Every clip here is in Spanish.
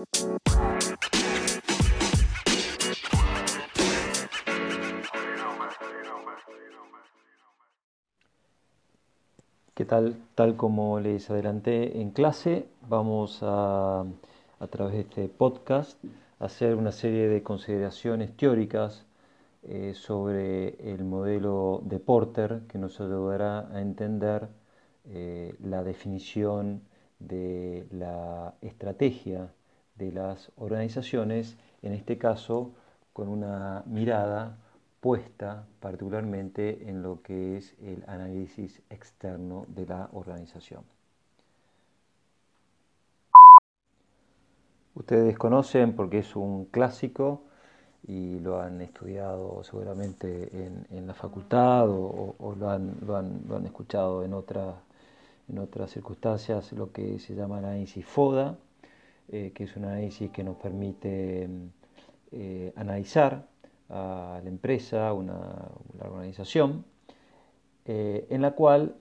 ¿Qué tal? Tal como les adelanté en clase, vamos a, a través de este podcast, hacer una serie de consideraciones teóricas eh, sobre el modelo de Porter que nos ayudará a entender eh, la definición de la estrategia de las organizaciones, en este caso con una mirada puesta particularmente en lo que es el análisis externo de la organización. Ustedes conocen porque es un clásico y lo han estudiado seguramente en, la facultad o, lo, han, escuchado en, en otras circunstancias, lo que se llama análisis FODA, eh, que es un análisis que nos permite eh, analizar a la empresa, una, una organización, eh, en la cual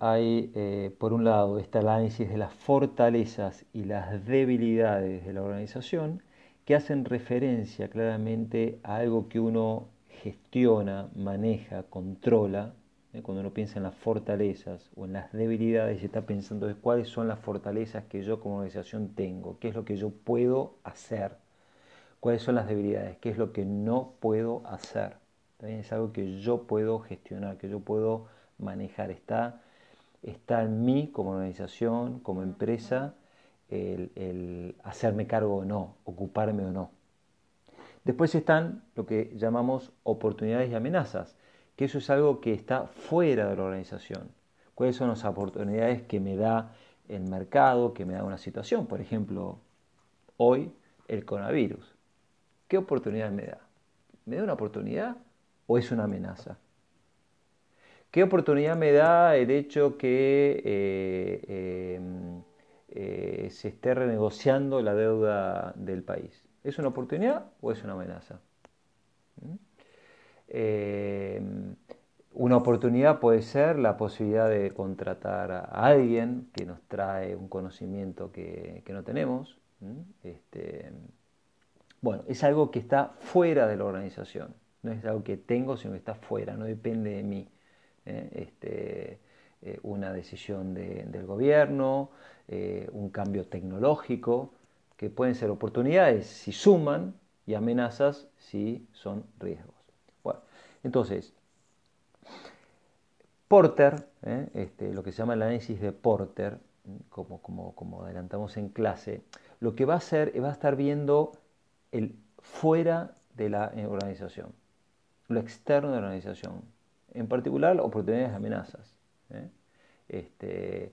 hay, por un lado, este análisis de las fortalezas y las debilidades de la organización, que hacen referencia claramente a algo que uno gestiona, maneja, controla. Cuando uno piensa en las fortalezas o en las debilidades, se está pensando de cuáles son las fortalezas que yo como organización tengo, qué es lo que yo puedo hacer cuáles son las debilidades, qué es lo que no puedo hacer. También es algo que yo puedo gestionar, que yo puedo manejar. Está, está en mí como organización, como empresa, el, hacerme cargo o no, ocuparme o no. Después están lo que llamamos oportunidades y amenazas, que eso es algo que está fuera de la organización. ¿Cuáles son las oportunidades que me da el mercado, que me da una situación? Por ejemplo, hoy el coronavirus. ¿Qué oportunidad me da? ¿Me da una oportunidad o es una amenaza? ¿Qué oportunidad me da el hecho que eh, em, eh, se esté renegociando la deuda del país? ¿Es una oportunidad o es una amenaza? ¿Mm? Em, una oportunidad puede ser la posibilidad de contratar a alguien que nos trae un conocimiento que, no tenemos. Este, bueno, es algo que está fuera de la organización, no es algo que tengo, sino que está fuera, no depende de mí. ¿eh? Este, eh, una decisión del gobierno, eh, un cambio tecnológico, que pueden ser oportunidades si suman y amenazas si son riesgos. Entonces, Porter, este, lo que se llama el análisis de Porter, como, como, como adelantamos en clase, lo que va a hacer va a estar viendo el fuera de la organización, lo externo de la organización, en particular oportunidades y amenazas. ¿eh? Este,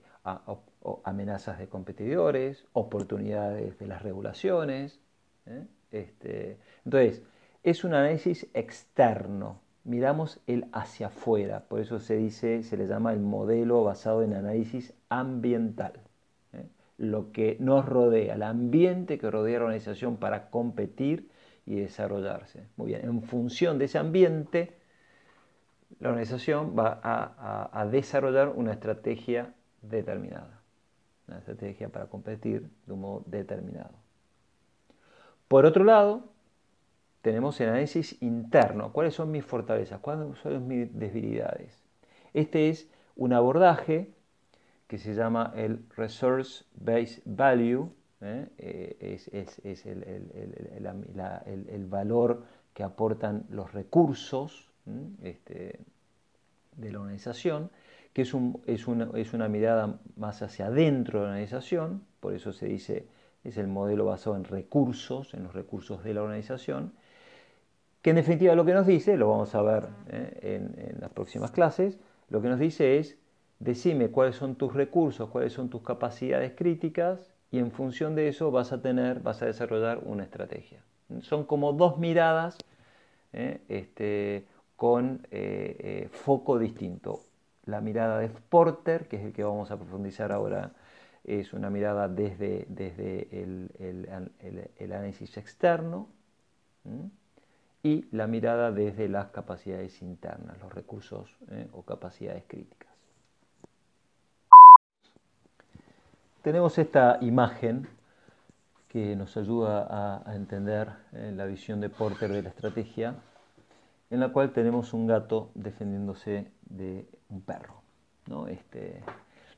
amenazas de competidores, oportunidades de las regulaciones. ¿eh? Este, entonces, es un análisis externo, miramos el hacia afuera, por eso se dice, se le llama el modelo basado en análisis ambiental lo que nos rodea, el ambiente que rodea a la organización para competir y desarrollarse. Muy bien, en función de ese ambiente, la organización va a, desarrollar una estrategia determinada, una estrategia para competir de un modo determinado. Por otro lado, tenemos el análisis interno. ¿Cuáles son mis fortalezas? ¿Cuáles son mis debilidades? Este es un abordaje que se llama el Resource Based Value, ¿eh? Eh, es, el, valor que aportan los recursos este, de la organización, que es, una, mirada más hacia adentro de la organización, por eso se dice, es el modelo basado en recursos, en los recursos de la organización, que en definitiva lo que nos dice, lo vamos a ver ¿eh? en las próximas clases, lo que nos dice es decime cuáles son tus recursos, cuáles son tus capacidades críticas y en función de eso vas a tener, vas a desarrollar una estrategia. Son como dos miradas ¿eh? este, con eh, foco distinto. La mirada de Porter, que es el que vamos a profundizar ahora, es una mirada desde, desde el, análisis externo y la mirada desde las capacidades internas, los recursos o capacidades críticas. tenemos esta imagen que nos ayuda a, entender eh, la visión de Porter de la estrategia, en la cual tenemos un gato defendiéndose de un perro. ¿no? Este,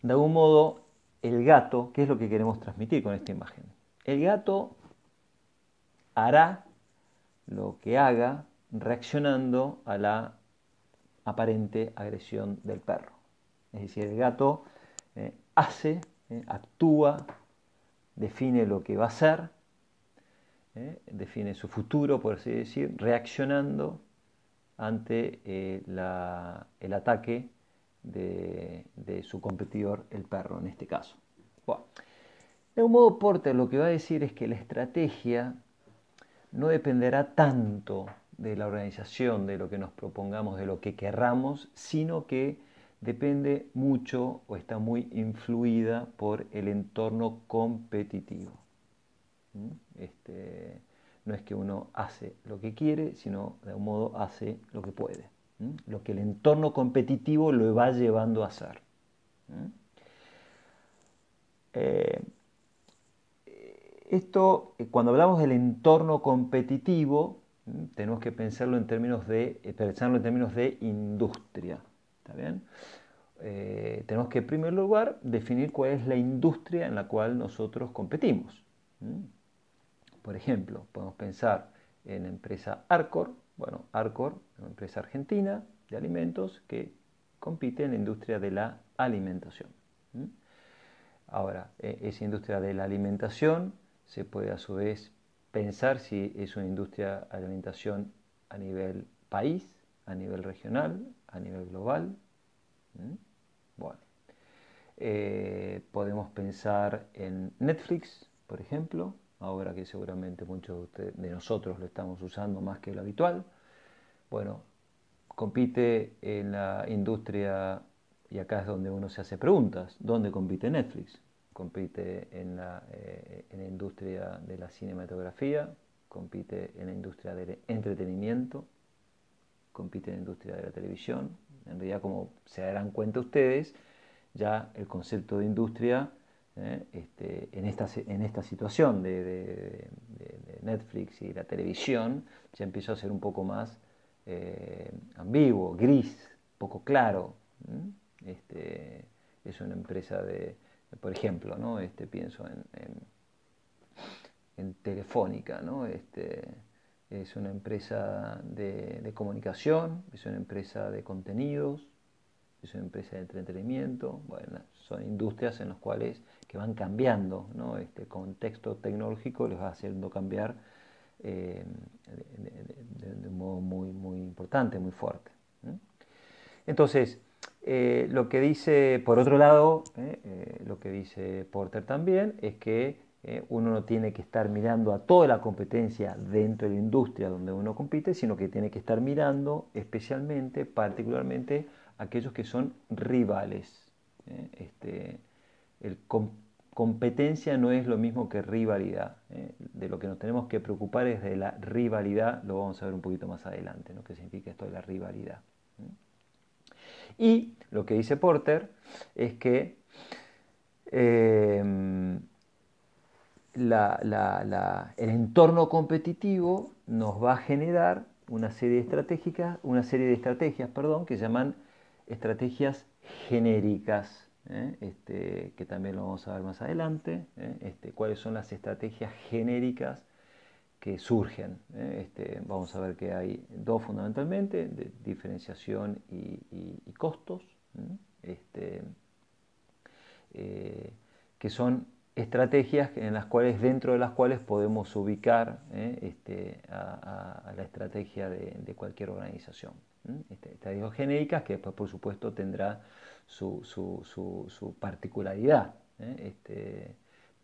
de algún modo, el gato, ¿qué es lo que queremos transmitir con esta imagen? El gato hará lo que haga reaccionando a la aparente agresión del perro. Es decir, el gato eh, hace, eh, actúa, define lo que va a hacer, eh, define su futuro, por así decir, reaccionando ante el ataque de, su competidor, el perro en este caso. De un modo, Porter lo que va a decir es que la estrategia no dependerá tanto de la organización, de lo que nos propongamos, de lo que querramos, sino que depende mucho o está muy influida por el entorno competitivo. ¿Mm? Este, no es que uno hace lo que quiere, sino de un modo hace lo que puede. ¿Mm? Lo que el entorno competitivo lo va llevando a hacer. ¿Mm? Eh, esto, eh, cuando hablamos del entorno competitivo, tenemos que pensarlo en términos de, eh, pensarlo en términos de industria. ¿Está bien? Eh, tenemos que, en primer lugar, definir cuál es la industria en la cual nosotros competimos. Por ejemplo, podemos pensar en la empresa Arcor. Bueno, Arcor es una empresa argentina de alimentos que compite en la industria de la alimentación. Ahora, esa industria de la alimentación se puede a su vez pensar si es una industria de alimentación a nivel país, a nivel regional, a nivel global. Bueno, eh, podemos pensar en Netflix, por ejemplo, ahora que seguramente muchos de, nosotros lo estamos usando más que lo habitual. Bueno, compite en la industria, y acá es donde uno se hace preguntas, ¿dónde compite Netflix? Compite en la, eh, en la industria de la cinematografía, compite en la industria del entretenimiento, compite en la industria de la televisión. En realidad, como se darán cuenta ustedes, ya el concepto de industria eh, este, en, esta, en esta situación de, Netflix y la televisión ya empieza a ser un poco más eh, ambiguo, gris, poco claro. Este, es una empresa de, por ejemplo, ¿no? este, pienso en, en, Telefónica, ¿no? este, es una empresa de, comunicación, es una empresa de contenidos, es una empresa de entretenimiento, bueno, son industrias en las cuales que van cambiando, ¿no? este contexto tecnológico les va haciendo cambiar eh, de, un modo muy, muy importante, muy fuerte. Entonces, eh, lo que dice, por otro lado, eh, eh, lo que dice Porter también es que uno no tiene que estar mirando a toda la competencia dentro de la industria donde uno compite, sino que tiene que estar mirando especialmente, particularmente, aquellos que son rivales. Este, competencia no es lo mismo que rivalidad. De lo que nos tenemos que preocupar es de la rivalidad, lo vamos a ver un poquito más adelante, ¿no? ¿Qué significa esto de la rivalidad? Y lo que dice Porter es que em, el entorno competitivo nos va a generar una serie de estrategias, una serie de estrategias, perdón, que llaman estrategias genéricas, ¿eh? este, que también lo vamos a ver más adelante, ¿eh? este, cuáles son las estrategias genéricas que surgen. ¿eh? Este, vamos a ver que hay dos fundamentalmente, diferenciación y, costos, este, eh, que son estrategias en las cuales, dentro de las cuales podemos ubicar ¿eh? este, a, la estrategia de, cualquier organización. Estrategias genéricas que después, por supuesto, tendrá su, particularidad.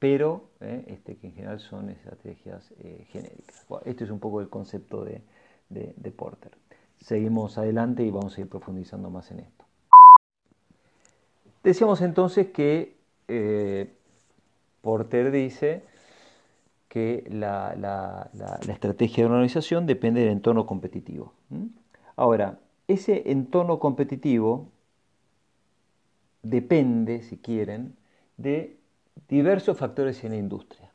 Pero eh, este, que en general son estrategias eh, genéricas. este es un poco el concepto de, Porter. Seguimos adelante y vamos a ir profundizando más en esto. Decíamos entonces que eh, Porter dice que la, estrategia de una organización depende del entorno competitivo. Ahora, ese entorno competitivo depende, si quieren, de diversos factores en la industria.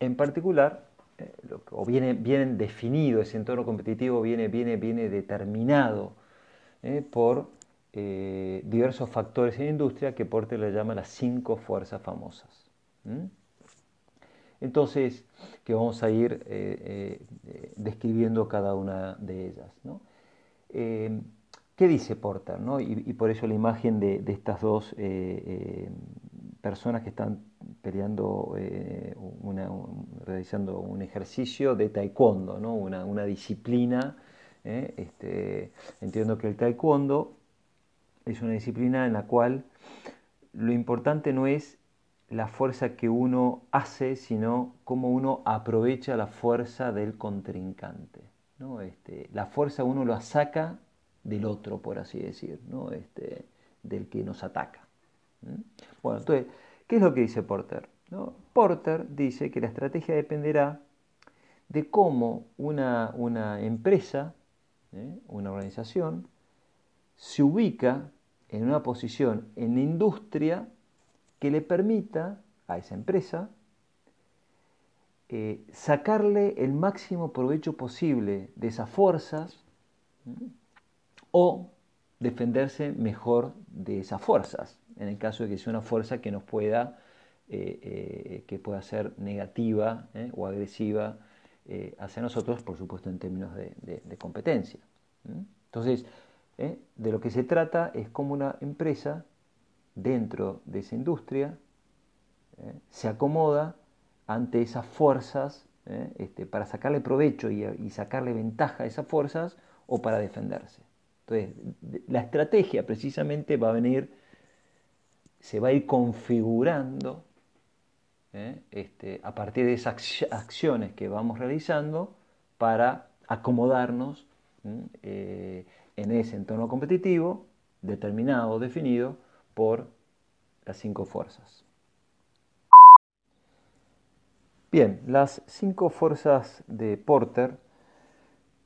En particular, eh, o viene definido, ese entorno competitivo viene, viene, viene determinado eh, por eh, diversos factores en la industria que Porter le llama las cinco fuerzas famosas. Entonces, que vamos a ir describiendo cada una de ellas. ¿Qué dice Porter? Y, por eso la imagen de, estas dos personas que están peleando, eh, realizando un ejercicio de taekwondo, ¿no? una, disciplina. ¿eh? Este, entiendo que el taekwondo es una disciplina en la cual lo importante no es la fuerza que uno hace, sino cómo uno aprovecha la fuerza del contrincante. ¿no? Este, la fuerza uno lo saca del otro, por así decir, ¿no? este, del que nos ataca. Bueno, entonces, ¿qué es lo que dice Porter? Porter dice que la estrategia dependerá de cómo una, empresa, ¿eh? una organización, se ubica en una posición en la industria que le permita a esa empresa eh, sacarle el máximo provecho posible de esas fuerzas o defenderse mejor de esas fuerzas en el caso de que sea una fuerza que nos pueda, eh, eh, que pueda ser negativa eh, o agresiva hacia nosotros, por supuesto en términos de, competencia. Entonces, de lo que se trata es como una empresa dentro de esa industria se acomoda ante esas fuerzas este, para sacarle provecho y, sacarle ventaja a esas fuerzas o para defenderse. Entonces, la estrategia precisamente va a venir se va a ir configurando ¿eh? este, a partir de esas acciones que vamos realizando para acomodarnos eh, en ese entorno competitivo determinado, definido por las cinco fuerzas. Bien, las cinco fuerzas de Porter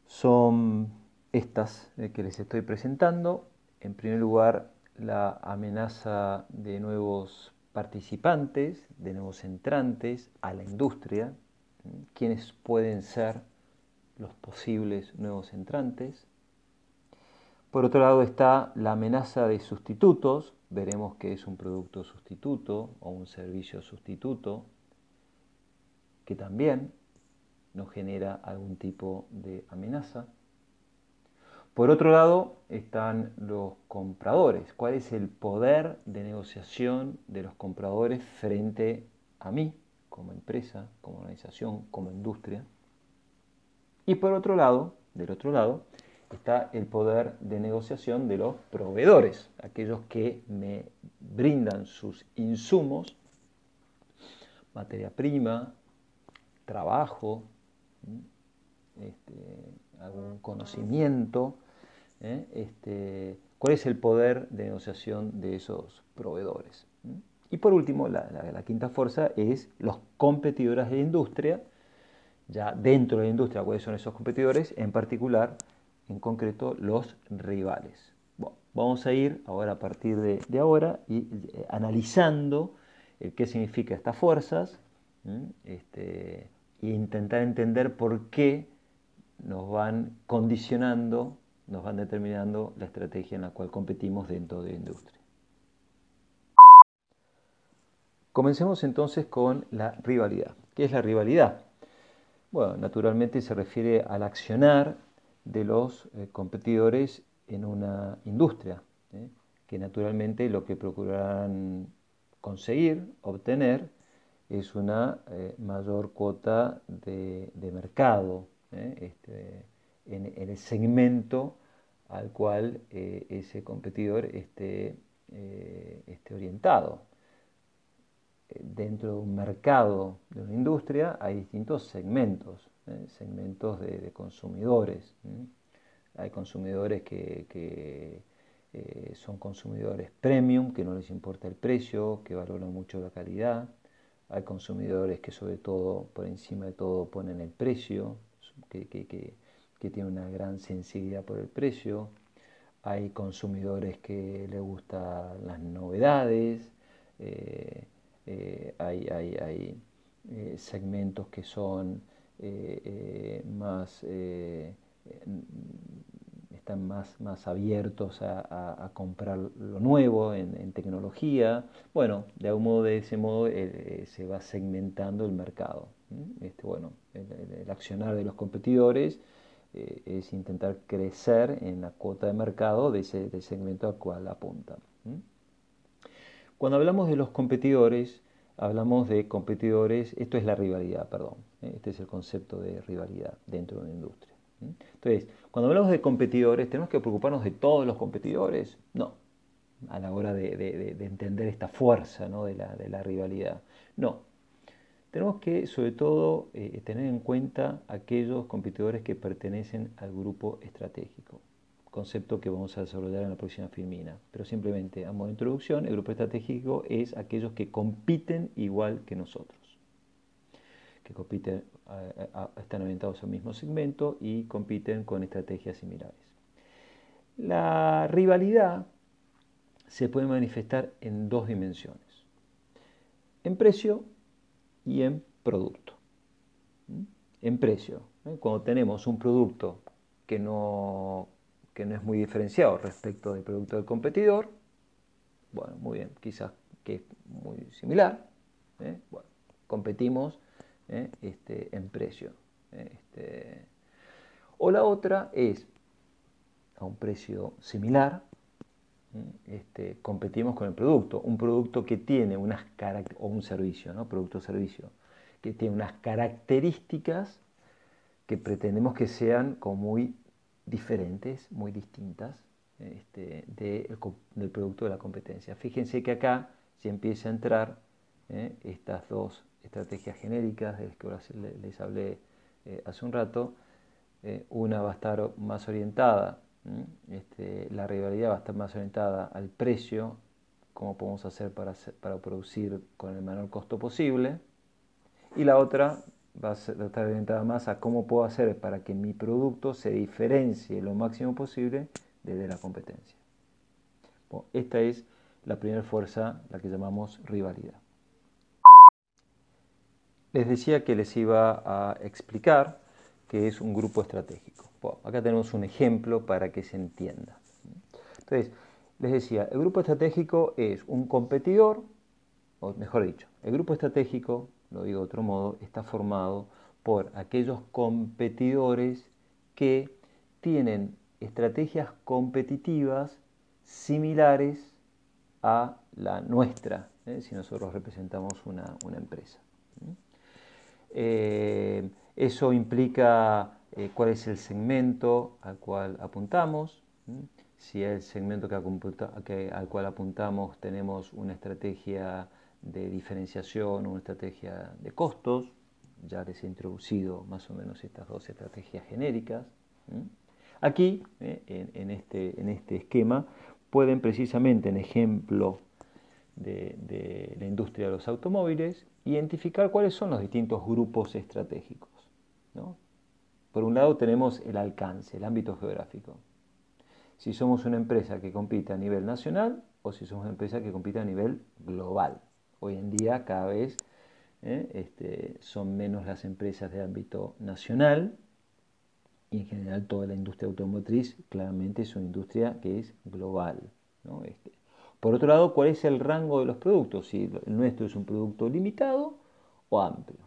son estas eh, que les estoy presentando. En primer lugar, la amenaza de nuevos participantes, de nuevos entrantes a la industria, quiénes pueden ser los posibles nuevos entrantes. Por otro lado está la amenaza de sustitutos, veremos que es un producto sustituto o un servicio sustituto, que también nos genera algún tipo de amenaza. Por otro lado están los compradores. ¿Cuál es el poder de negociación de los compradores frente a mí como empresa, como organización, como industria? Y por otro lado, del otro lado, está el poder de negociación de los proveedores, aquellos que me brindan sus insumos, materia prima, trabajo, este, algún conocimiento, ¿eh? este, cuál es el poder de negociación de esos proveedores. Y por último, la, quinta fuerza es los competidores de la industria, ya dentro de la industria, cuáles son esos competidores, en particular, en concreto, los rivales. vamos a ir ahora a partir de, ahora y, eh, analizando eh, qué significa estas fuerzas este, e intentar entender por qué nos van condicionando nos van determinando la estrategia en la cual competimos dentro de la industria. Comencemos entonces con la rivalidad. ¿Qué es la rivalidad? Bueno, naturalmente se refiere al accionar de los eh, competidores en una industria, ¿eh? que naturalmente lo que procurarán conseguir, obtener, es una eh, mayor cuota de, mercado. Este, en, el segmento al cual eh, ese competidor esté, eh, esté orientado. Eh, dentro de un mercado, de una industria, hay distintos segmentos, segmentos de, consumidores. Hay consumidores que, que son consumidores premium, que no les importa el precio, que valoran mucho la calidad. Hay consumidores que sobre todo, por encima de todo, ponen el precio, que que tiene una gran sensibilidad por el precio, hay consumidores que les gustan las novedades, eh, eh, hay, segmentos que son más están más, más abiertos a, comprar lo nuevo en, tecnología. Bueno, de algún modo, de ese modo, eh, eh, se va segmentando el mercado. Este, bueno, el, accionar de los competidores eh, es intentar crecer en la cuota de mercado de ese segmento al cual apuntan. Cuando hablamos de los competidores, hablamos de competidores, esto es la rivalidad, perdón, este es el concepto de rivalidad dentro de una industria. Entonces, cuando hablamos de competidores, ¿tenemos que preocuparnos de todos los competidores? No, a la hora de, entender esta fuerza de, la, rivalidad. No, tenemos que sobre todo eh, tener en cuenta aquellos competidores que pertenecen al grupo estratégico, concepto que vamos a desarrollar en la próxima filmina. Pero simplemente, a modo de introducción, el grupo estratégico es aquellos que compiten igual que nosotros que compiten, están orientados al mismo segmento y compiten con estrategias similares. La rivalidad se puede manifestar en dos dimensiones, en precio y en producto. En precio, ¿eh? cuando tenemos un producto que no, que no es muy diferenciado respecto del producto del competidor, bueno, muy bien, quizás que es muy similar, ¿eh? bueno, competimos ¿eh? este, en precio. Este, o la otra es a un precio similar, este, competimos con el producto, un producto que tiene unas o un servicio, ¿no? producto servicio, que tiene unas características que pretendemos que sean como muy diferentes, muy distintas este, del producto de la competencia. Fíjense que acá se empieza a entrar ¿eh? estas dos estrategias genéricas de las que les hablé eh, hace un rato. Eh, una va a estar más orientada, este, la rivalidad va a estar más orientada al precio, cómo podemos hacer para, para producir con el menor costo posible. Y la otra va a, estar orientada más a cómo puedo hacer para que mi producto se diferencie lo máximo posible desde la competencia. esta es la primera fuerza, la que llamamos rivalidad. Les decía que les iba a explicar qué es un grupo estratégico. acá tenemos un ejemplo para que se entienda. Entonces, les decía, el grupo estratégico es un competidor, o mejor dicho, el grupo estratégico, lo digo de otro modo, está formado por aquellos competidores que tienen estrategias competitivas similares a la nuestra, ¿eh? si nosotros representamos una, una empresa. Eh, eso implica eh, cuál es el segmento al cual apuntamos. Si el segmento al cual apuntamos tenemos una estrategia de diferenciación, una estrategia de costos, ya les he introducido más o menos estas dos estrategias genéricas. Aquí, eh, en, este, en este esquema, pueden precisamente en ejemplo de, la industria de los automóviles, identificar cuáles son los distintos grupos estratégicos. Por un lado tenemos el alcance, el ámbito geográfico. Si somos una empresa que compite a nivel nacional o si somos una empresa que compite a nivel global. Hoy en día cada vez ¿eh? este, son menos las empresas de ámbito nacional y en general toda la industria automotriz claramente es una industria que es global. Este, por otro lado, ¿cuál es el rango de los productos? Si el nuestro es un producto limitado o amplio.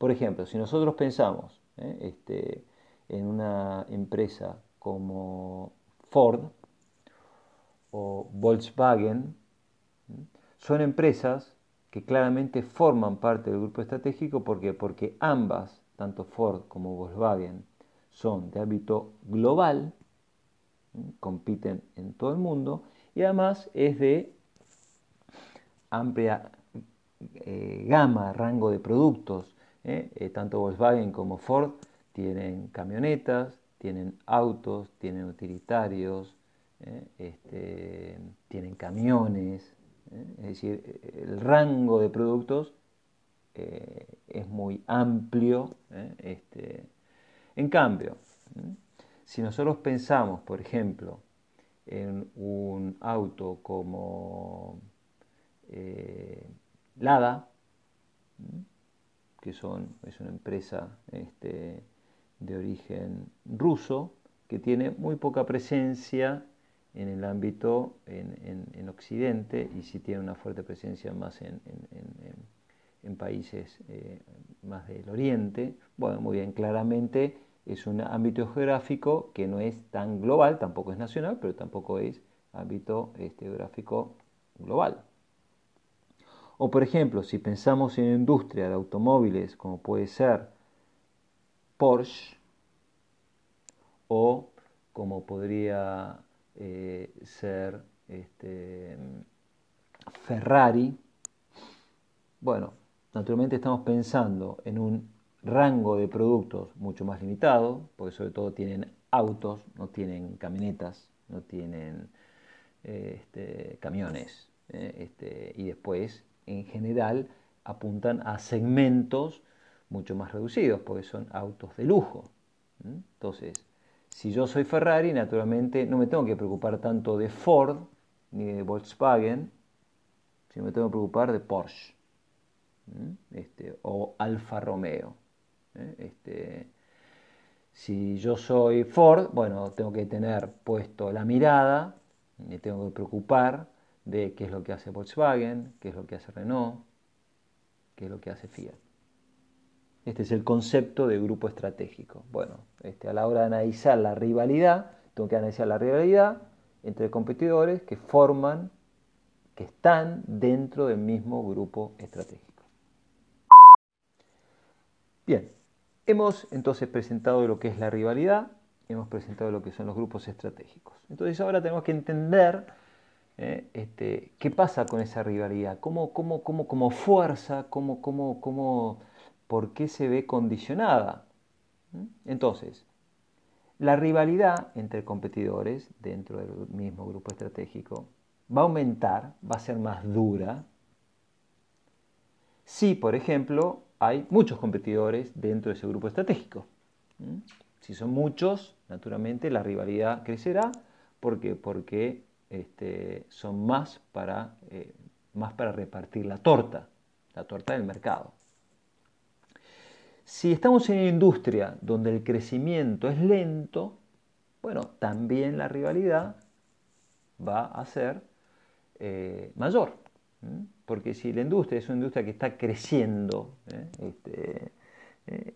Por ejemplo, si nosotros pensamos ¿eh? este, en una empresa como Ford o Volkswagen, son empresas que claramente forman parte del grupo estratégico porque, porque ambas, tanto Ford como Volkswagen, son de ámbito global, compiten en todo el mundo y además es de amplia eh, gama, rango de productos. ¿Eh? Eh, tanto Volkswagen como Ford tienen camionetas, tienen autos, tienen utilitarios, este, tienen camiones. Es decir, el rango de productos es muy amplio. Este, en cambio, si nosotros pensamos, por ejemplo, en un auto como eh, Lada, que son, es una empresa este, de origen ruso, que tiene muy poca presencia en el ámbito en, Occidente y sí tiene una fuerte presencia más en, países eh, más del Oriente. Bueno, muy bien, claramente es un ámbito geográfico que no es tan global, tampoco es nacional, pero tampoco es ámbito este, geográfico global. O por ejemplo, si pensamos en industria de automóviles como puede ser Porsche o como podría eh, ser este, Ferrari, bueno, naturalmente estamos pensando en un rango de productos mucho más limitado, porque sobre todo tienen autos, no tienen camionetas, no tienen este, camiones, eh, este, y después en general apuntan a segmentos mucho más reducidos, porque son autos de lujo. Entonces, si yo soy Ferrari, naturalmente no me tengo que preocupar tanto de Ford ni de Volkswagen, sino me tengo que preocupar de Porsche este, o Alfa Romeo. ¿eh? Este, si yo soy Ford, bueno, tengo que tener puesto la mirada, me tengo que preocupar de qué es lo que hace Volkswagen, qué es lo que hace Renault, qué es lo que hace Fiat. Este es el concepto de grupo estratégico. Bueno, este, a la hora de analizar la rivalidad, tengo que analizar la rivalidad entre competidores que forman, que están dentro del mismo grupo estratégico. Bien, hemos entonces presentado lo que es la rivalidad, hemos presentado lo que son los grupos estratégicos. Entonces ahora tenemos que entender eh, este, qué pasa con esa rivalidad, cómo, cómo, cómo, cómo fuerza, cómo, cómo, cómo por qué se ve condicionada. ¿Mm? Entonces, la rivalidad entre competidores dentro del mismo grupo estratégico va a aumentar, va a ser más dura, si, por ejemplo, hay muchos competidores dentro de ese grupo estratégico. ¿Mm? Si son muchos, naturalmente la rivalidad crecerá. ¿Por qué? Porque este, son más para, eh, más para repartir la torta, la torta del mercado. Si estamos en una industria donde el crecimiento es lento, bueno, también la rivalidad va a ser eh, mayor. Porque si la industria es una industria que está creciendo, ¿eh? este,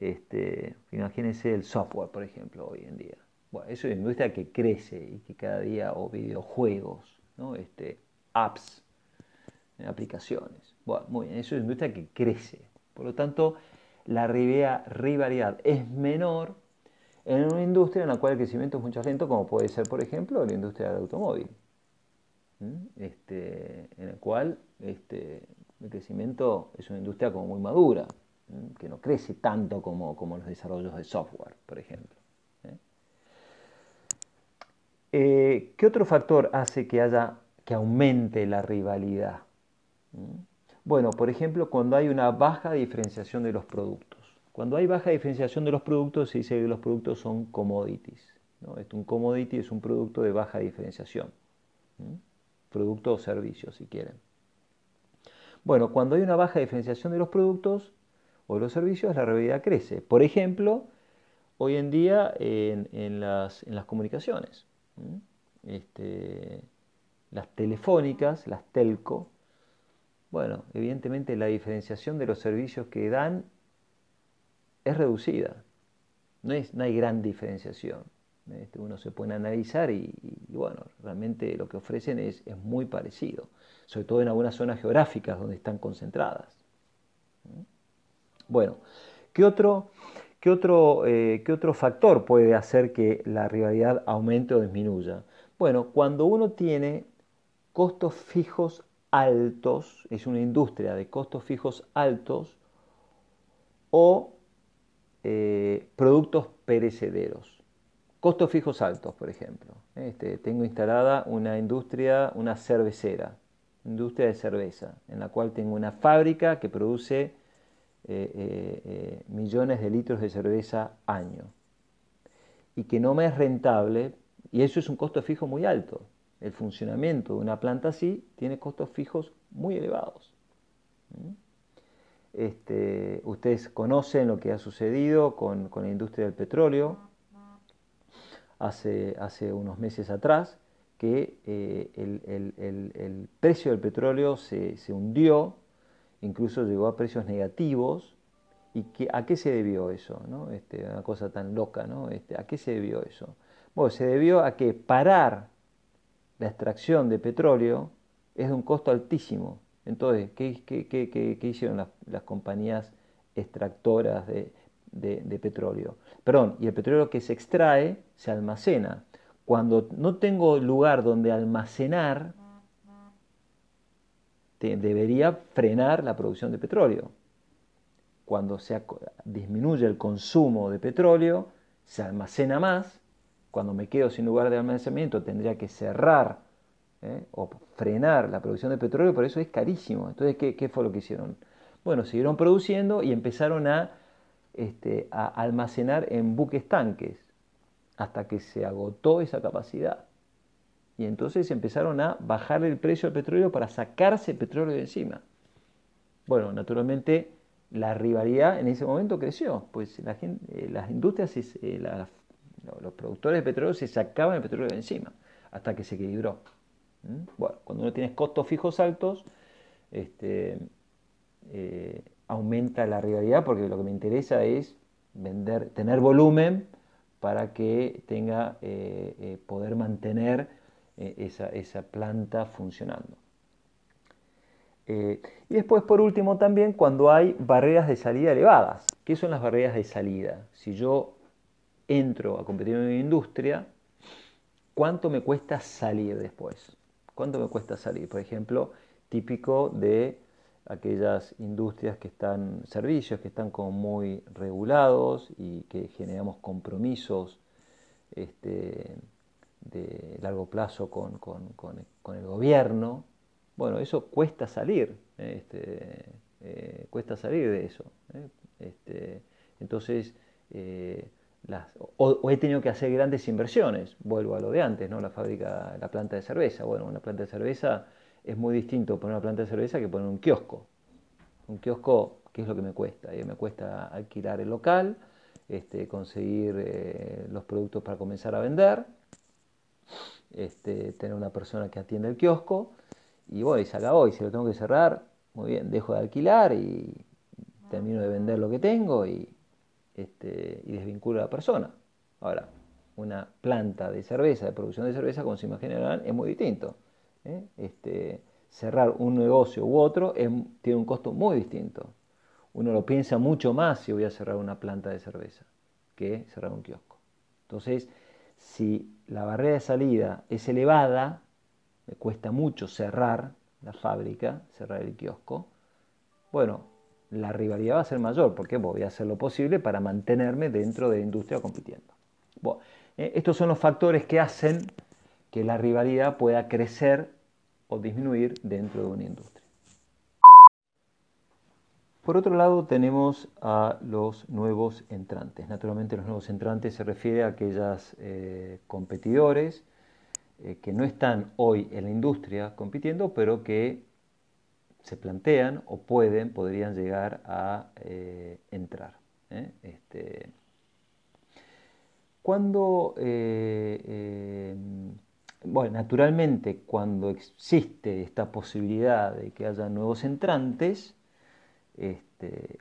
este, imagínense el software, por ejemplo, hoy en día. Bueno, es una industria que crece y que cada día, o videojuegos, ¿no? este, apps, aplicaciones. Bueno, muy bien, es una industria que crece. Por lo tanto, la rivalidad es menor en una industria en la cual el crecimiento es mucho lento, como puede ser, por ejemplo, la industria del automóvil, este, en la cual este, el crecimiento es una industria como muy madura, que no crece tanto como, como, los desarrollos de software, por ejemplo. ¿Eh? Qué otro factor hace que haya que aumente la rivalidad? Bueno, por ejemplo, cuando hay una baja diferenciación de los productos. Cuando hay baja diferenciación de los productos, se dice que los productos son commodities. Un commodity es un producto de baja diferenciación. Producto o servicio, si quieren. Bueno, cuando hay una baja diferenciación de los productos o los servicios, la realidad crece. Por ejemplo, hoy en día en, las, comunicaciones. Este, las telefónicas, las telco, bueno, evidentemente la diferenciación de los servicios que dan es reducida. No, hay gran diferenciación. Este, uno se puede analizar y, bueno, realmente lo que ofrecen es, es, muy parecido, sobre todo en algunas zonas geográficas donde están concentradas. Bueno, ¿qué otro, qué otro, eh, ¿qué otro factor puede hacer que la rivalidad aumente o disminuya? Bueno, cuando uno tiene costos fijos altos, es una industria de costos fijos altos o eh, productos perecederos. Costos fijos altos, por ejemplo. Este, tengo instalada una industria, una cervecera, industria de cerveza, en la cual tengo una fábrica que produce eh, eh, millones de litros de cerveza año. Y que no me es rentable, y eso es un costo fijo muy alto. El funcionamiento de una planta así tiene costos fijos muy elevados. este, ustedes conocen lo que ha sucedido con, la industria del petróleo. Hace, hace unos meses atrás, que eh, el, precio del petróleo se, hundió, incluso llegó a precios negativos. ¿Y a qué se debió eso? ¿no? Este, una cosa tan loca, ¿no? Este, ¿A qué se debió eso? Bueno, se debió a que parar la extracción de petróleo es de un costo altísimo. Entonces, ¿qué, hicieron las, compañías extractoras de, petróleo? Perdón, y el petróleo que se extrae se almacena. Cuando no tengo lugar donde almacenar, debería frenar la producción de petróleo. Cuando se disminuye el consumo de petróleo, se almacena más. Cuando me quedo sin lugar de almacenamiento, tendría que cerrar ¿eh? o frenar la producción de petróleo, por eso es carísimo. Entonces, ¿qué, fue lo que hicieron? Bueno, siguieron produciendo y empezaron a, este, a almacenar en buques tanques hasta que se agotó esa capacidad. Y entonces empezaron a bajar el precio del petróleo para sacarse el petróleo de encima. Bueno, naturalmente la rivalidad en ese momento creció, pues eh, las industrias, eh, los productores de petróleo se sacaban el petróleo de encima hasta que se equilibró. ¿Mm? Bueno, cuando uno tiene costos fijos altos, este, eh, aumenta la rivalidad porque lo que me interesa es vender, tener volumen para que tenga poder mantener esa, esa, planta funcionando. y después, por último, también cuando hay barreras de salida elevadas. ¿Qué son las barreras de salida? Si yo entro a competir en una industria, ¿cuánto me cuesta salir después? ¿Cuánto me cuesta salir? Por ejemplo, típico de aquellas industrias que están, servicios que están como muy regulados y que generamos compromisos este, de largo plazo con, el gobierno. Bueno, eso cuesta salir, este, eh, cuesta salir de eso. ¿eh? Este, entonces, eh, o, he tenido que hacer grandes inversiones, vuelvo a lo de antes, ¿no? la fábrica, la planta de cerveza. Bueno, una planta de cerveza es muy distinto poner una planta de cerveza que poner un kiosco. Un kiosco, ¿qué es lo que me cuesta? Eh, me cuesta alquilar el local, este, conseguir eh, los productos para comenzar a vender, este, tener una persona que atiende el kiosco, y bueno, y se acabó, y si lo tengo que cerrar, muy bien, dejo de alquilar y termino de vender lo que tengo y, este, y desvincula a la persona. Ahora, una planta de cerveza, de producción de cerveza, como se imaginarán, es muy distinto. ¿eh? Este, cerrar un negocio u otro tiene un costo muy distinto. Uno lo piensa mucho más si voy a cerrar una planta de cerveza que cerrar un kiosco. Entonces, si la barrera de salida es elevada, me cuesta mucho cerrar la fábrica, cerrar el kiosco, bueno, la rivalidad va a ser mayor, porque voy a hacer lo posible para mantenerme dentro de la industria compitiendo. Eh, estos son los factores que hacen que la rivalidad pueda crecer o disminuir dentro de una industria. Por otro lado tenemos a los nuevos entrantes. Naturalmente los nuevos entrantes se refiere a aquellos eh, competidores eh, que no están hoy en la industria compitiendo, pero que se plantean o pueden, podrían llegar a eh, entrar. Este, cuando, bueno, naturalmente cuando existe esta posibilidad de que haya nuevos entrantes, este,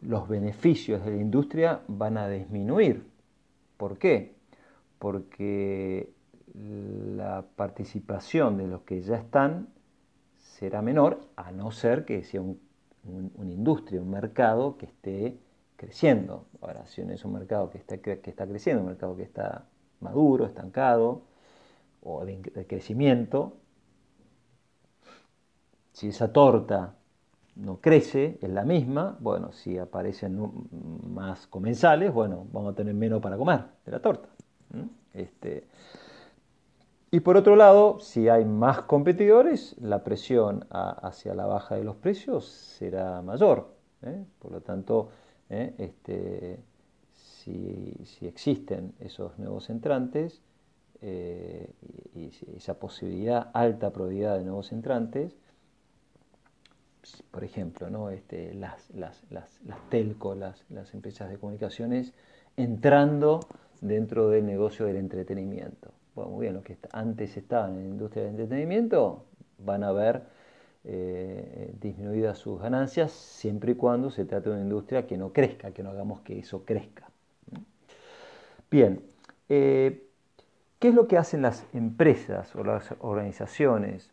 los beneficios de la industria van a disminuir. ¿Por qué? Porque la participación de los que ya están será menor, a no ser que sea una industria, un mercado que esté creciendo. Ahora, si no es un mercado que está, que está creciendo, un mercado que está maduro, estancado, o de, crecimiento, si esa torta no crece, es la misma, bueno, si aparecen más comensales, bueno, vamos a tener menos para comer de la torta. Este, y por otro lado, si hay más competidores, la presión hacia la baja de los precios será mayor. ¿eh? Por lo tanto, ¿eh? este, si, existen esos nuevos entrantes eh, y, esa posibilidad, alta probabilidad de nuevos entrantes, por ejemplo, ¿no? este, las, las, las, telco, las, las empresas de comunicaciones, entrando dentro del negocio del entretenimiento. Bueno, muy bien, los que antes estaban en la industria del entretenimiento van a ver eh, disminuidas sus ganancias siempre y cuando se trate de una industria que no crezca, que no hagamos que eso crezca. Bien, eh, ¿qué es lo que hacen las empresas o las organizaciones?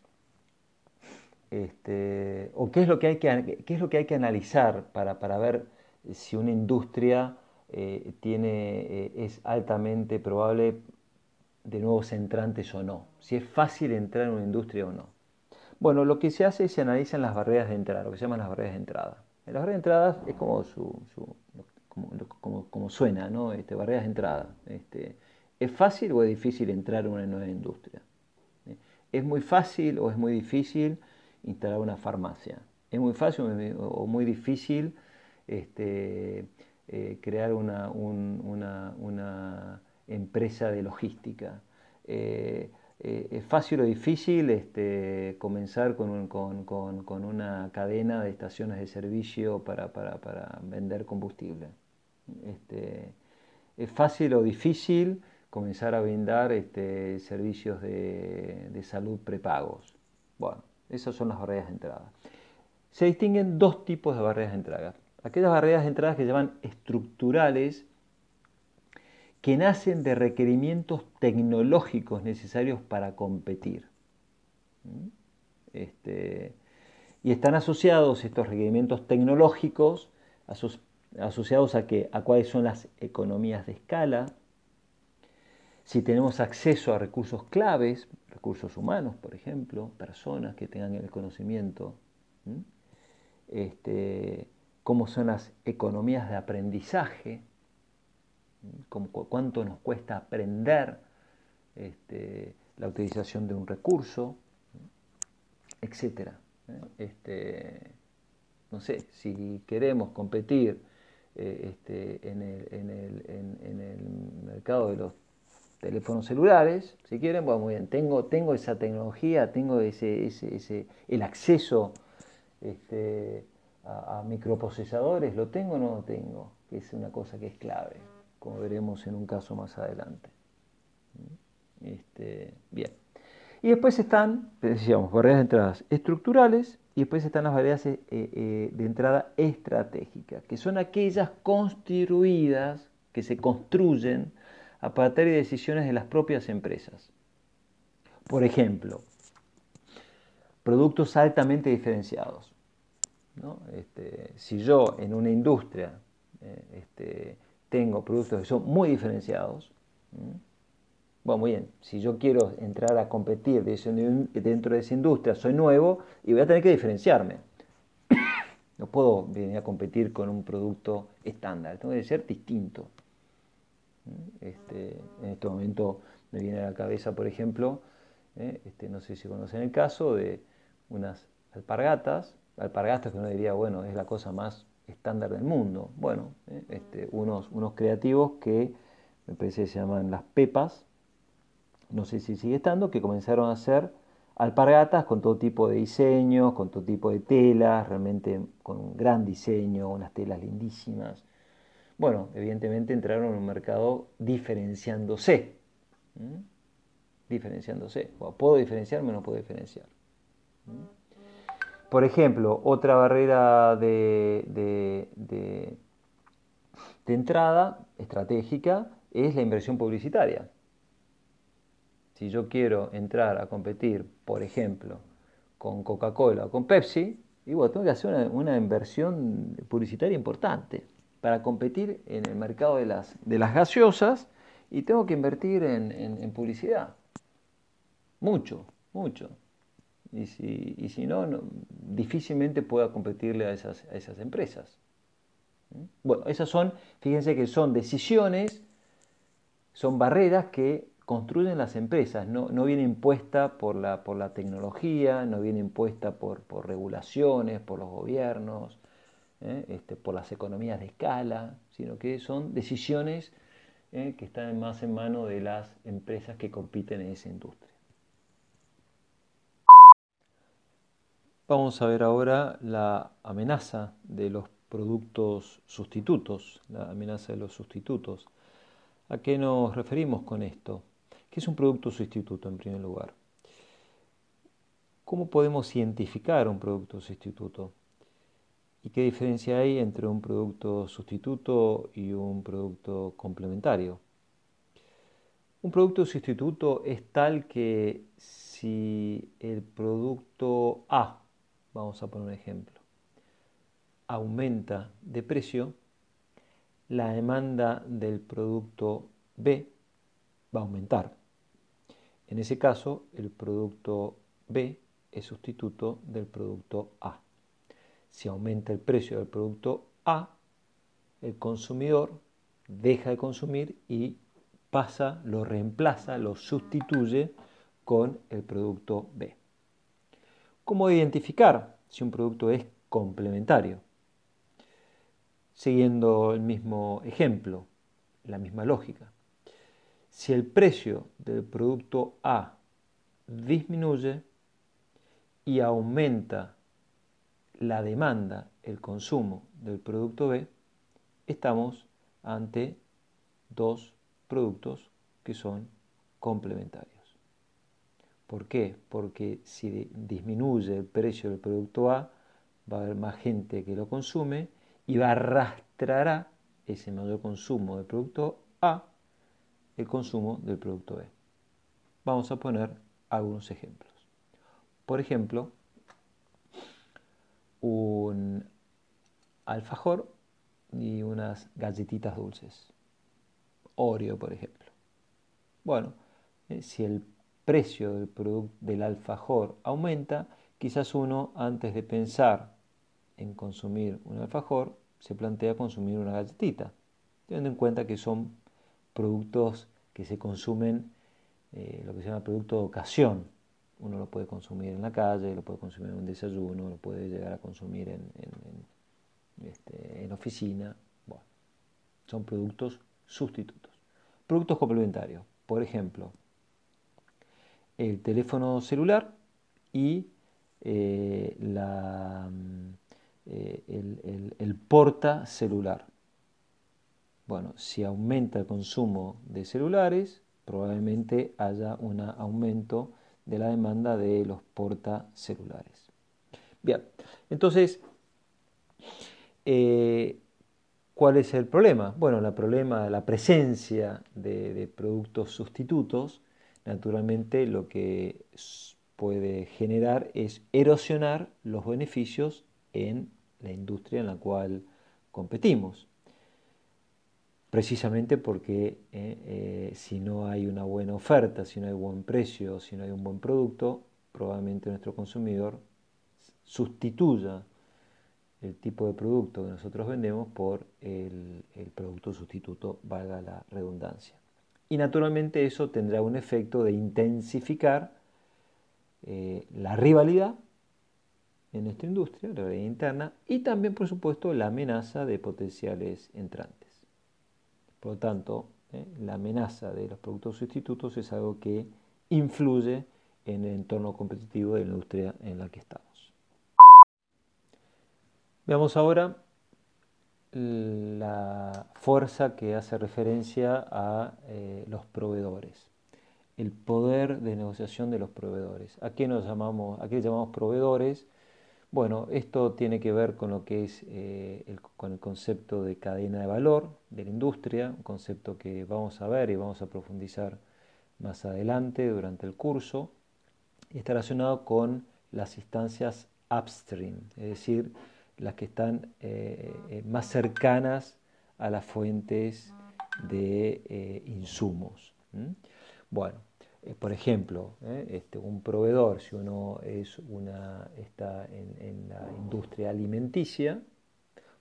Este, ¿O qué es, lo que hay que, qué es lo que hay que analizar para, para ver si una industria eh, tiene, eh, es altamente probable de nuevos entrantes o no, si es fácil entrar en una industria o no. Bueno, lo que se hace es se analizan las barreras de entrada, lo que se llaman las barreras de entrada. Las barreras de entrada es como, su, como, como, suena, ¿no? Este, barreras de entrada. Este, ¿Es fácil o es difícil entrar en una nueva industria? ¿Es muy fácil o es muy difícil instalar una farmacia? ¿Es muy fácil o muy difícil este, eh, crear una, una, empresa de logística. Eh, eh, es fácil o difícil este, comenzar con, con, una cadena de estaciones de servicio para, vender combustible. Este, es fácil o difícil comenzar a brindar este, servicios de, de, salud prepagos. Bueno, esas son las barreras de entrada. Se distinguen dos tipos de barreras de entrada aquellas barreras de entrada que se llaman estructurales, que nacen de requerimientos tecnológicos necesarios para competir. ¿Mm? Este, y están asociados estos requerimientos tecnológicos, asociados a, a cuáles son las economías de escala, si tenemos acceso a recursos claves, recursos humanos, por ejemplo, personas que tengan el conocimiento, este, cómo son las economías de aprendizaje, cuánto nos cuesta aprender este, la utilización de un recurso, etc. ¿eh? Este, no sé, si queremos competir eh, este, en, el, mercado de los teléfonos celulares, si quieren, bueno, muy bien, tengo, tengo esa tecnología, tengo ese, ese, el acceso este, a, microprocesadores, ¿lo tengo o no lo tengo? Que es una cosa que es clave, como veremos en un caso más adelante. Este, bien. Y después están, decíamos, barreras de entradas estructurales y después están las barreras eh, eh, de entrada estratégicas, que son aquellas construidas, que se construyen a partir de decisiones de las propias empresas. Por ejemplo, productos altamente diferenciados. Este, si yo en una industria eh, este, tengo productos que son muy diferenciados, bueno, muy bien, si yo quiero entrar a competir dentro de esa industria, soy nuevo y voy a tener que diferenciarme. No puedo venir a competir con un producto estándar, tengo que ser distinto. Este, en este momento me viene a la cabeza, por ejemplo, eh, no sé si conocen el caso de unas alpargatas alpargastas que uno diría, bueno, es la cosa más estándar del mundo. Bueno, eh, este, unos, unos creativos que me parece que se llaman las pepas, no sé si sigue estando, que comenzaron a hacer alpargatas con todo tipo de diseños, con todo tipo de telas, realmente con un gran diseño, unas telas lindísimas. Bueno, evidentemente entraron en un mercado diferenciándose. Diferenciándose. ¿Puedo diferenciarme o no puedo diferenciar? Por ejemplo, otra barrera de, entrada estratégica es la inversión publicitaria. Si yo quiero entrar a competir, por ejemplo, con Coca-Cola o con Pepsi, y tengo que hacer una, inversión publicitaria importante para competir en el mercado de las, gaseosas y tengo que invertir en publicidad. Mucho, mucho. Y si, y si no, difícilmente pueda competirle a esas, a esas empresas. ¿Mm? Bueno, esas son, fíjense que son decisiones, son barreras que construyen las empresas, no, no viene impuesta por la, por la tecnología, no viene impuesta por, por regulaciones, por los gobiernos, ¿eh? este, por las economías de escala, sino que son decisiones ¿eh? que están más en mano de las empresas que compiten en esa industria. Vamos a ver ahora la amenaza de los productos sustitutos, la amenaza de los sustitutos. ¿A qué nos referimos con esto? ¿Qué es un producto sustituto en primer lugar? ¿Cómo podemos identificar un producto sustituto? ¿Y qué diferencia hay entre un producto sustituto y un producto complementario? Un producto sustituto es tal que si el producto A, vamos a poner un ejemplo, aumenta de precio, la demanda del producto B va a aumentar. En ese caso, el producto B es sustituto del producto A. Si aumenta el precio del producto A, el consumidor deja de consumir y pasa, lo reemplaza, lo sustituye con el producto B. ¿Cómo identificar si un producto es complementario? Siguiendo el mismo ejemplo, la misma lógica. Si el precio del producto A disminuye y aumenta la demanda, el consumo del producto B, estamos ante dos productos que son complementarios. ¿Por qué? Porque si disminuye el precio del producto A, va a haber más gente que lo consume y va a arrastrará ese mayor consumo del producto A el consumo del producto B. Vamos a poner algunos ejemplos. Por ejemplo, un alfajor y unas galletitas dulces. Oreo, por ejemplo. Bueno, eh, si el precio del, producto, del alfajor aumenta, quizás uno antes de pensar en consumir un alfajor se plantea consumir una galletita, teniendo en cuenta que son productos que se consumen, eh, lo que se llama producto de ocasión. Uno lo puede consumir en la calle, lo puede consumir en un desayuno, lo puede llegar a consumir en, en, este, oficina. Son productos sustitutos. Productos complementarios, por ejemplo, el teléfono celular y eh, mm, eh, el, porta celular. Bueno, si aumenta el consumo de celulares, probablemente haya un aumento de la demanda de los porta celulares. Bien, entonces, eh, ¿cuál es el problema? Bueno, el problema, la presencia de productos sustitutos naturalmente lo que puede generar es erosionar los beneficios en la industria en la cual competimos. Precisamente porque eh, eh, si no hay una buena oferta, si no hay buen precio, si no hay un buen producto, probablemente nuestro consumidor sustituya el tipo de producto que nosotros vendemos por el producto sustituto, valga la redundancia. Y naturalmente eso tendrá un efecto de intensificar eh, la rivalidad en nuestra industria, la rivalidad interna, y también, por supuesto, la amenaza de potenciales entrantes. Por lo tanto, eh, la amenaza de los productos sustitutos es algo que influye en el entorno competitivo de la industria en la que estamos. Veamos ahora la fuerza que hace referencia a eh, los proveedores, el poder de negociación de los proveedores. ¿A qué nos llamamos, a qué llamamos proveedores? Bueno, esto tiene que ver con lo que es eh, el, con el concepto de cadena de valor de la industria, un concepto que vamos a ver y vamos a profundizar más adelante durante el curso, está relacionado con las instancias upstream, es decir, las que están eh, eh, más cercanas a las fuentes de insumos. Bueno, por ejemplo, este, un proveedor, si uno está en, la industria alimenticia,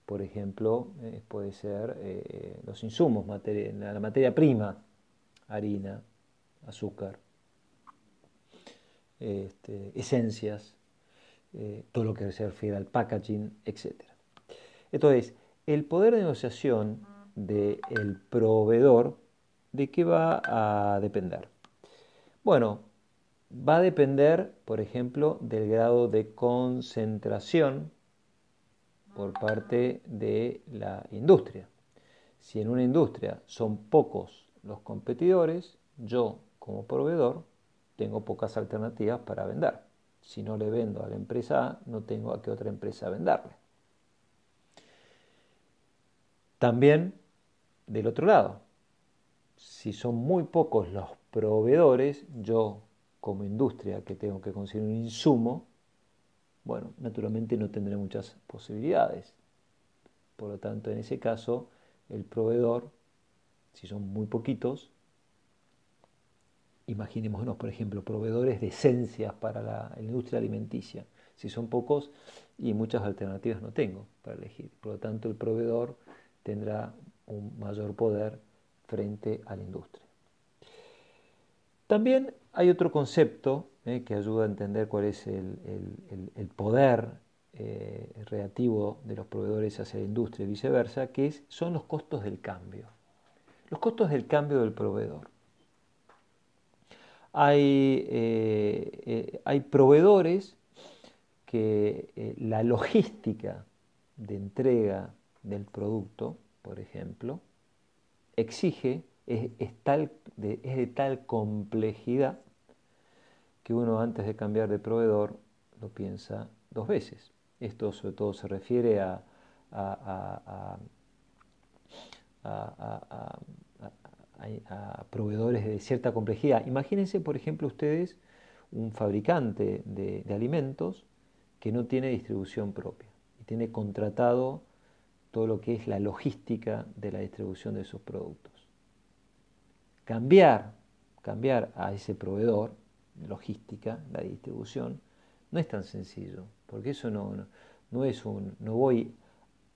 por ejemplo, puede ser los insumos, la materia prima, harina, azúcar, este, esencias, eh, todo lo que se refiere al packaging, etc. Entonces, el poder de negociación del proveedor, ¿de qué va a depender? Bueno, va a depender, por ejemplo, del grado de concentración por parte de la industria. Si en una industria son pocos los competidores, yo como proveedor tengo pocas alternativas para vender. Si no le vendo a la empresa A, no tengo a qué otra empresa venderle. También, del otro lado, si son muy pocos los proveedores, yo como industria que tengo que conseguir un insumo, bueno, naturalmente no tendré muchas posibilidades. Por lo tanto, en ese caso, el proveedor, si son muy poquitos, imaginémonos, por ejemplo, proveedores de esencias para la, industria alimenticia. Si son pocos y muchas alternativas no tengo para elegir. Por lo tanto, el proveedor tendrá un mayor poder frente a la industria. También hay otro concepto eh, que ayuda a entender cuál es el, poder eh, relativo de los proveedores hacia la industria y viceversa, que es, son los costos del cambio. Los costos del cambio del proveedor. Hay, eh, hay proveedores que la logística de entrega del producto, por ejemplo, exige, es, tal, de, es de tal complejidad que uno antes de cambiar de proveedor lo piensa dos veces. Esto sobre todo se refiere a, a, proveedores de cierta complejidad. Imagínense, por ejemplo, ustedes un fabricante de, alimentos que no tiene distribución propia y tiene contratado todo lo que es la logística de la distribución de sus productos. Cambiar, cambiar a ese proveedor, logística, la distribución, no es tan sencillo, porque eso no, no, es un, no voy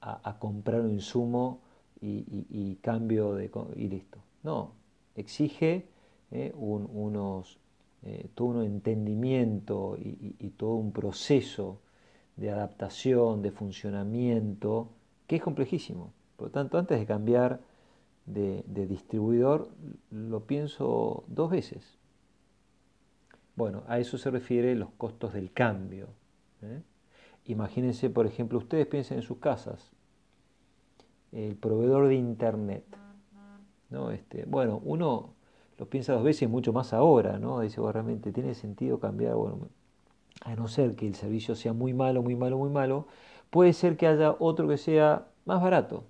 a, comprar un insumo y, cambio de, y listo. No, exige eh, un, unos, eh, todo un entendimiento y todo un proceso de adaptación, de funcionamiento, que es complejísimo. Por lo tanto, antes de cambiar de, distribuidor, lo pienso dos veces. Bueno, a eso se refiere los costos del cambio. ¿eh? Imagínense, por ejemplo, ustedes piensen en sus casas, el proveedor de Internet. ¿no? Este, bueno, uno lo piensa dos veces, mucho más ahora, ¿no? Dice, bueno, realmente tiene sentido cambiar, bueno, a no ser que el servicio sea muy malo, muy malo, muy malo, Puede ser que haya otro que sea más barato,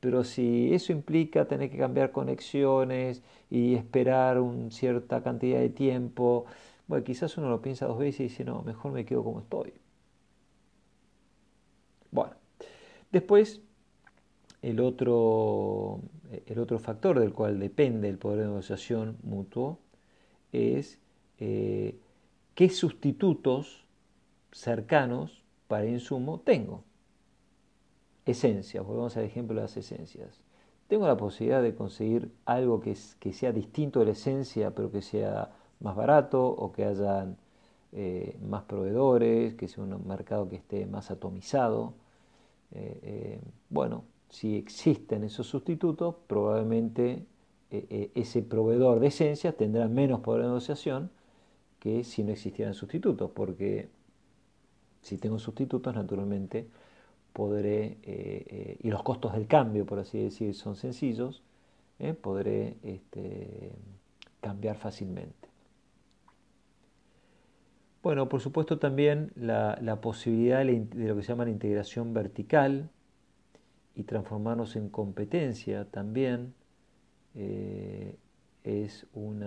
pero si eso implica tener que cambiar conexiones y esperar una cierta cantidad de tiempo, bueno, quizás uno lo piensa dos veces y dice, no, mejor me quedo como estoy. Bueno, después el otro, el otro factor del cual depende el poder de negociación mutuo es eh, qué sustitutos cercanos para insumo tengo. Esencias, volvemos al ejemplo de las esencias. Tengo la posibilidad de conseguir algo que, sea distinto de la esencia, pero que sea más barato o que haya eh, más proveedores, que sea un mercado que esté más atomizado. Eh, eh, bueno, si existen esos sustitutos, probablemente ese proveedor de esencias tendrá menos poder de negociación que si no existieran sustitutos, porque si tengo sustitutos, naturalmente podré, eh, eh, y los costos del cambio, por así decir, son sencillos, eh, podré este, cambiar fácilmente. Bueno, por supuesto también la, posibilidad de, lo que se llama la integración vertical y transformarnos en competencia también es un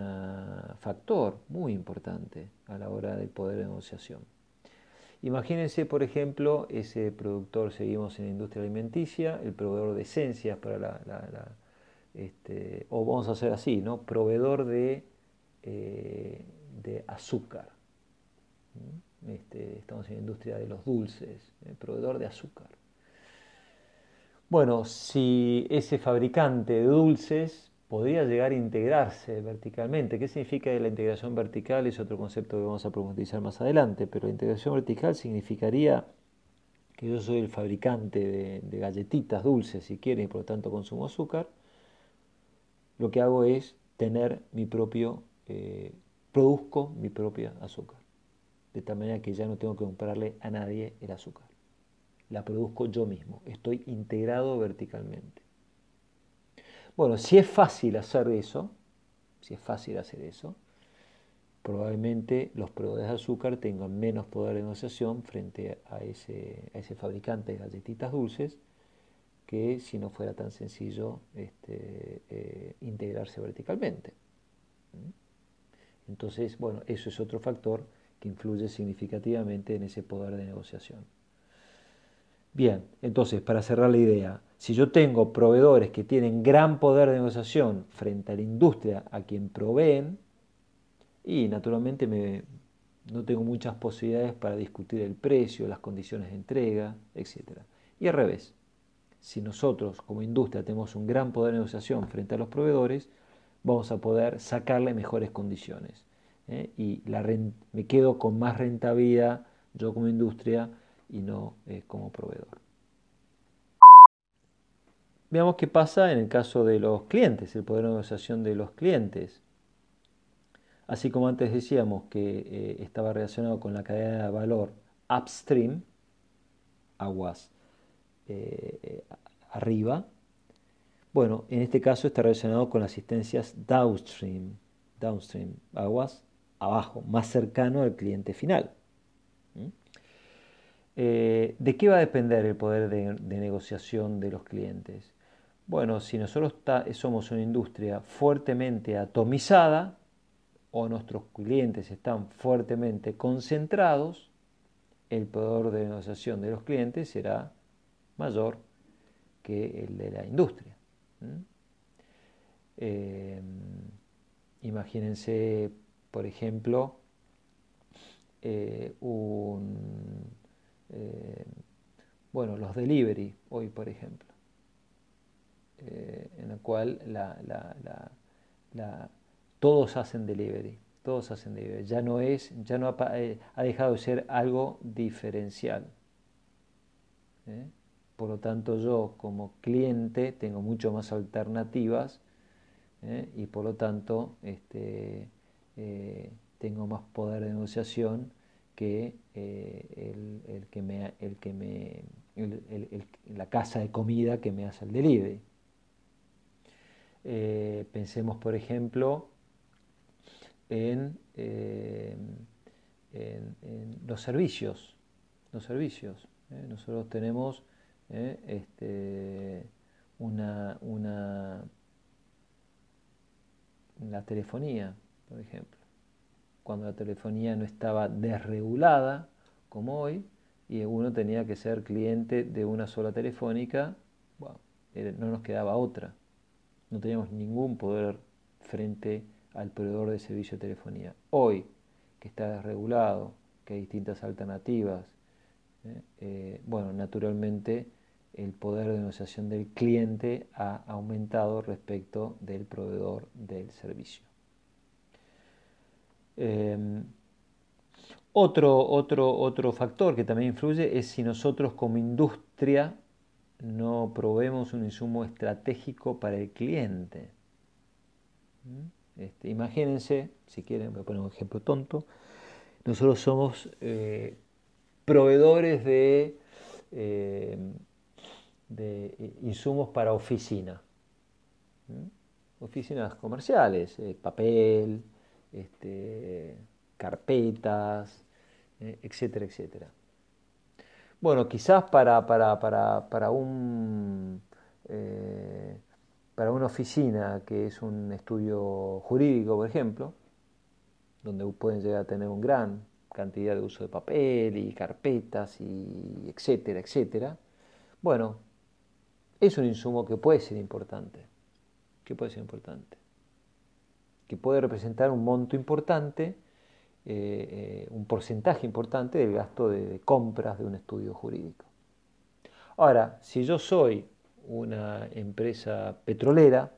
factor muy importante a la hora del poder de negociación. Imagínense, por ejemplo, ese productor, seguimos en la industria alimenticia, el proveedor de esencias para la, este, o vamos a hacer así, ¿no? Proveedor de, eh, de azúcar. Este, estamos en la industria de los dulces, ¿eh? proveedor de azúcar. Bueno, si ese fabricante de dulces podría llegar a integrarse verticalmente. ¿Qué significa la integración vertical? Es otro concepto que vamos a profundizar más adelante, pero la integración vertical significaría que yo soy el fabricante de, galletitas dulces, si quieren, y por lo tanto consumo azúcar. Lo que hago es tener mi propio eh, produzco mi propia azúcar. De tal manera que ya no tengo que comprarle a nadie el azúcar. La produzco yo mismo. Estoy integrado verticalmente. Bueno, si es fácil hacer eso, si es fácil hacer eso, probablemente los proveedores de azúcar tengan menos poder de negociación frente a ese, fabricante de galletitas dulces que si no fuera tan sencillo este, eh, integrarse verticalmente. Entonces, bueno, eso es otro factor que influye significativamente en ese poder de negociación. Bien, entonces, para cerrar la idea, si yo tengo proveedores que tienen gran poder de negociación frente a la industria a quien proveen, y naturalmente me, no tengo muchas posibilidades para discutir el precio, las condiciones de entrega, etc. Y al revés, si nosotros como industria tenemos un gran poder de negociación frente a los proveedores, vamos a poder sacarle mejores condiciones. ¿eh? Y me quedo con más rentabilidad yo como industria y no eh, como proveedor. Veamos qué pasa en el caso de los clientes, el poder de negociación de los clientes. Así como antes decíamos que eh, estaba relacionado con la cadena de valor upstream, aguas eh, arriba, bueno, en este caso está relacionado con las asistencias downstream, downstream, aguas abajo, más cercano al cliente final. ¿Mm? Eh, ¿De qué va a depender el poder de, negociación de los clientes? Bueno, si nosotros somos una industria fuertemente atomizada, o nuestros clientes están fuertemente concentrados, el poder de negociación de los clientes será mayor que el de la industria. Eh, imagínense, por ejemplo, eh, un, eh, bueno, los delivery hoy, por ejemplo, en el cual la, la todos hacen delivery, todos hacen delivery. Ya no es, ya no ha, eh, dejado de ser algo diferencial. ¿eh? Por lo tanto, yo como cliente tengo mucho más alternativas ¿eh? y por lo tanto este, tengo más poder de negociación que, el, que me, el que me la casa de comida que me hace el delivery. Pensemos, por ejemplo, eh, en, los servicios. Los servicios. ¿eh? Nosotros tenemos ¿eh? este, una, una, la telefonía, por ejemplo. Cuando la telefonía no estaba desregulada, como hoy, y uno tenía que ser cliente de una sola telefónica, no nos quedaba otra. No teníamos ningún poder frente al proveedor de servicio de telefonía. Hoy, que está desregulado, que hay distintas alternativas, ¿eh? Eh, bueno, naturalmente el poder de negociación del cliente ha aumentado respecto del proveedor del servicio. Em, otro, otro, otro factor que también influye es si nosotros como industria no proveemos un insumo estratégico para el cliente. ¿Mm? Este, imagínense, si quieren, voy a poner un ejemplo tonto, nosotros somos eh, proveedores de, eh, de, insumos para oficina, oficinas comerciales, eh, papel, este, carpetas, etcétera, etcétera. Bueno, quizás para, para, para, para un para una oficina que es un estudio jurídico, por ejemplo, donde pueden llegar a tener una gran cantidad de uso de papel y carpetas y etcétera, etcétera, bueno, es un insumo que puede ser importante, que puede ser importante, que puede representar un monto importante, eh, eh, un porcentaje importante del gasto de compras de un estudio jurídico. Ahora, si yo soy una empresa petrolera,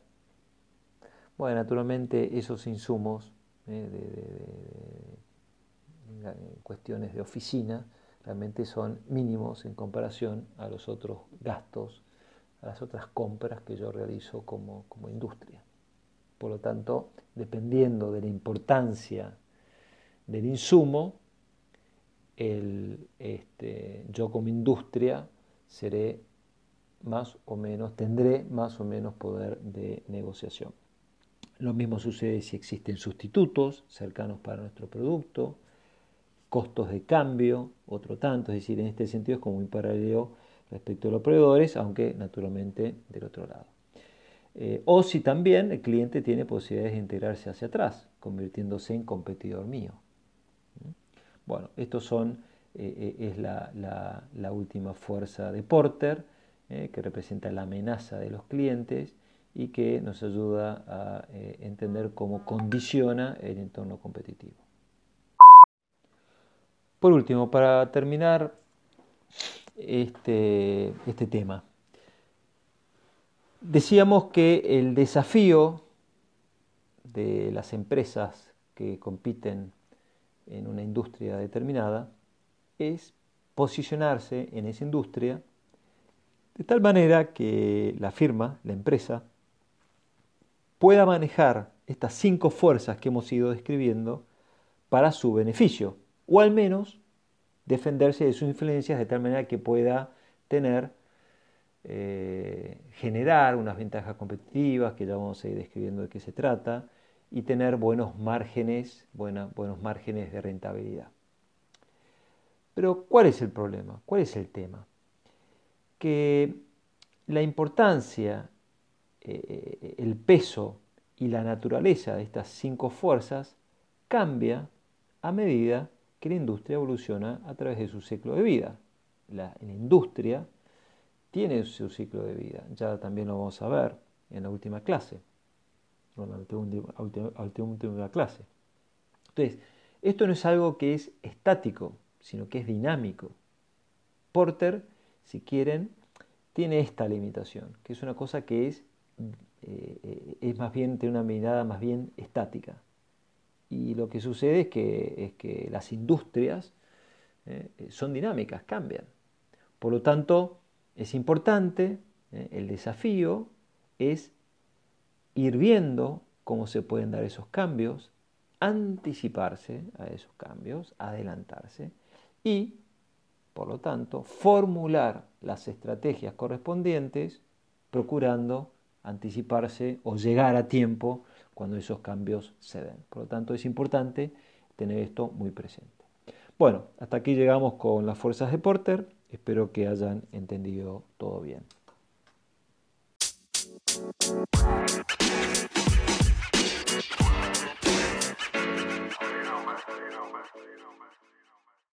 bueno, naturalmente esos insumos eh, de, cuestiones de oficina realmente son mínimos en comparación a los otros gastos, a las otras compras que yo realizo como, como industria. Por lo tanto, dependiendo de la importancia del insumo, este, yo como industria seré más o menos, tendré más o menos poder de negociación. Lo mismo sucede si existen sustitutos cercanos para nuestro producto, costos de cambio, otro tanto, es decir, en este sentido es como un paralelo respecto a los proveedores, aunque naturalmente del otro lado. Eh, o si también el cliente tiene posibilidades de integrarse hacia atrás, convirtiéndose en competidor mío. Bueno, estos son, eh, eh, es la, última fuerza de Porter, que representa la amenaza de los clientes y que nos ayuda a entender cómo condiciona el entorno competitivo. Por último, para terminar este, este tema, Decíamos que el desafío de las empresas que compiten en una industria determinada es posicionarse en esa industria de tal manera que la firma, la empresa, pueda manejar estas cinco fuerzas que hemos ido describiendo para su beneficio, o al menos defenderse de sus influencias de tal manera que pueda tener eh, generar unas ventajas competitivas, que ya vamos a ir describiendo de qué se trata, y tener buenos márgenes, buenos márgenes de rentabilidad. Pero, ¿cuál es el problema? ¿Cuál es el tema? Que la importancia, eh, el peso y la naturaleza de estas cinco fuerzas cambia a medida que la industria evoluciona a través de su ciclo de vida. La industria tiene su ciclo de vida. Ya también lo vamos a ver en la última clase, en la clase. Entonces, esto no es algo que es estático, sino que es dinámico. Porter, si quieren, tiene esta limitación, que es una cosa que es, eh, es más bien, tiene una mirada más bien estática. Y lo que sucede es que, es que las industrias eh, son dinámicas, cambian. Por lo tanto, es importante, ¿eh? el desafío es ir viendo cómo se pueden dar esos cambios, anticiparse a esos cambios, adelantarse y, por lo tanto, formular las estrategias correspondientes procurando anticiparse o llegar a tiempo cuando esos cambios se den. Por lo tanto, es importante tener esto muy presente. Bueno, hasta aquí llegamos con las fuerzas de Porter. Espero que hayan entendido todo bien.